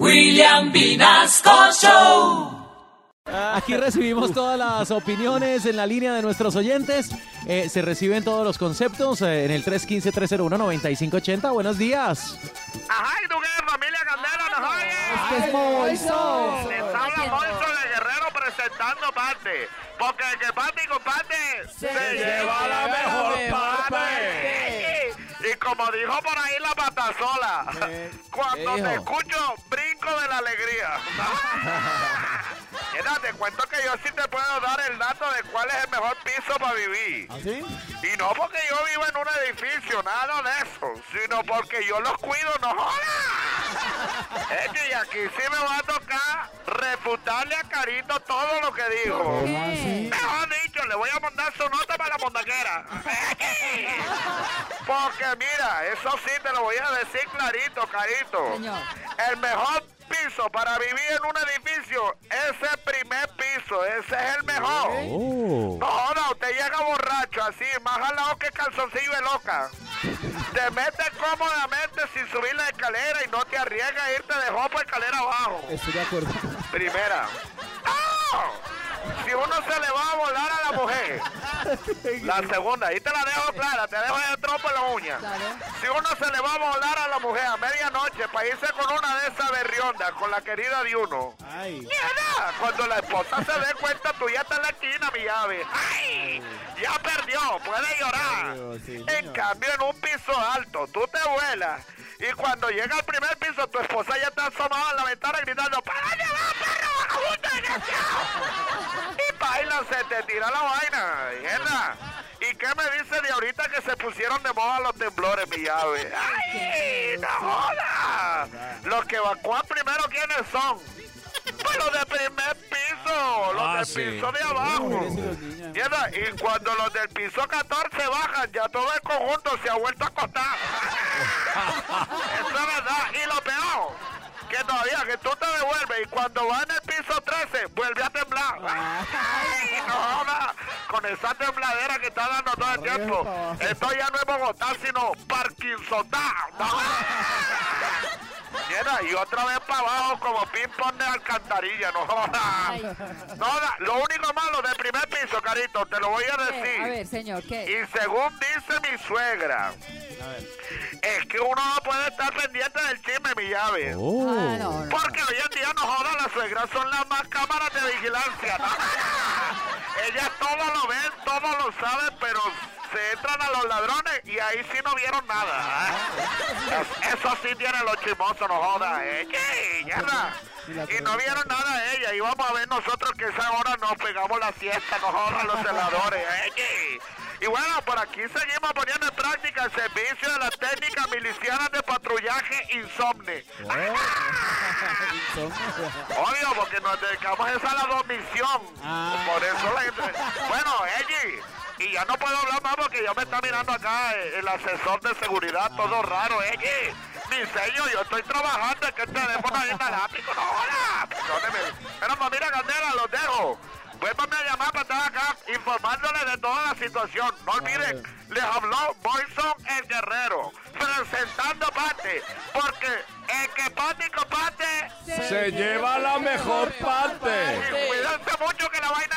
William Vinasco Show. Aquí recibimos todas las opiniones en la línea de nuestros oyentes. Eh, se reciben todos los conceptos eh, en el 315-301-9580. Buenos días. Ajá, ¿y tú qué, familia Candela? ¿Nos oyes? Este es Moiso. Les habla Monzo de Guerrero presentando parte. Porque el que parte y comparte se, lleva la mejor parte. Y como dijo por ahí la patasola, cuando te escucho, de la alegría. Mira, te cuento que yo sí te puedo dar el dato de cuál es el mejor piso para vivir. Y no porque yo vivo en un edificio, nada de eso, sino porque yo los cuido, no jodas. Es que y aquí sí me va a tocar refutarle a Carito todo lo que dijo. Mejor dicho, le voy a mandar su nota para Porque mira, eso sí te lo voy a decir clarito, Carito. El mejor piso para vivir en un edificio es el primer piso, ese es el mejor. Oh. No joda, usted llega borracho así, más jalado que calzoncillo de loca. Te metes cómodamente sin subir la escalera y no te arriesgas a irte de por escalera abajo. Estoy de acuerdo. Primera. ¡No! Si uno se le va a volar mujer. La segunda, ahí te la dejo clara, te dejo el trompo en la uña. Si uno se le va a volar a la mujer a medianoche para irse con una de esas berriondas, con la querida de uno. ¡Mierda! Cuando la esposa se dé cuenta, tú ya estás en la esquina, mi llave. ¡Ay! Ya perdió, puede llorar. En cambio, en un piso alto, tú te vuelas. Y cuando llega al primer piso, tu esposa ya está asomada en la ventana gritando ¡Para de va, perro, desgraciado! Y baila, se te tira la vaina, mierda. ¿Y qué me dice de ahorita que se pusieron de moda los temblores, mi llave? ¡Ay, no jodas! Los que evacúan primero, ¿quiénes son? Pues los de primer piso, los Ah, del sí. piso de abajo. Mierda, Y cuando los del piso 14 bajan, ya todo el conjunto se ha vuelto a acostar. Eso es verdad. Y lo peor, que todavía que tú te devuelves y cuando vas en el piso 13, vuelve a temblar. Ay, no jodas. Con esa tembladera que está dando todo el tiempo. Esto ya no es Bogotá, sino Parkinsoná. No jodas. Mira, y otra vez para abajo como ping-pong de alcantarilla, no jodas. No. Lo único malo del primer piso, Carito, te lo voy a decir. A ver, señor, ¿qué? Y según dice mi suegra, es que uno no puede estar pendiente del chisme, mi llave. Oh. Ah, no, no. Porque hoy en no jodan, las suegras son las más cámaras de vigilancia. ¿no? Ellas todo lo ven, todo lo saben, pero se entran a los ladrones y ahí sí no vieron nada. ¿eh? Es- Eso sí tiene los chismosos, no jodas. ¿eh? ¿Qué? Mierda. Y no vieron nada de ella. Y vamos a ver nosotros que esa hora nos pegamos la siesta, no jodan los celadores. ¿eh? Y bueno, por aquí seguimos poniendo en práctica el servicio de las técnicas milicianas de patrullaje Insomne. Obvio, porque nos dedicamos esa a la dormición. Por eso la gente... Bueno, Eddie, y ya no puedo hablar más porque ya me está mirando acá el asesor de seguridad, todo raro, Eddie. Mi sello, yo estoy trabajando, es que el teléfono ahí inalámbrico, no joda. Perdóneme. Pero pues mira, Candela, los dejo. Vuélvame a llamar para estar acá informándole de toda la situación. No olviden, les habló Boyson el Guerrero, presentando parte, porque el que parte y comparte Se lleva la mejor parte. y cuídense mucho que la vaina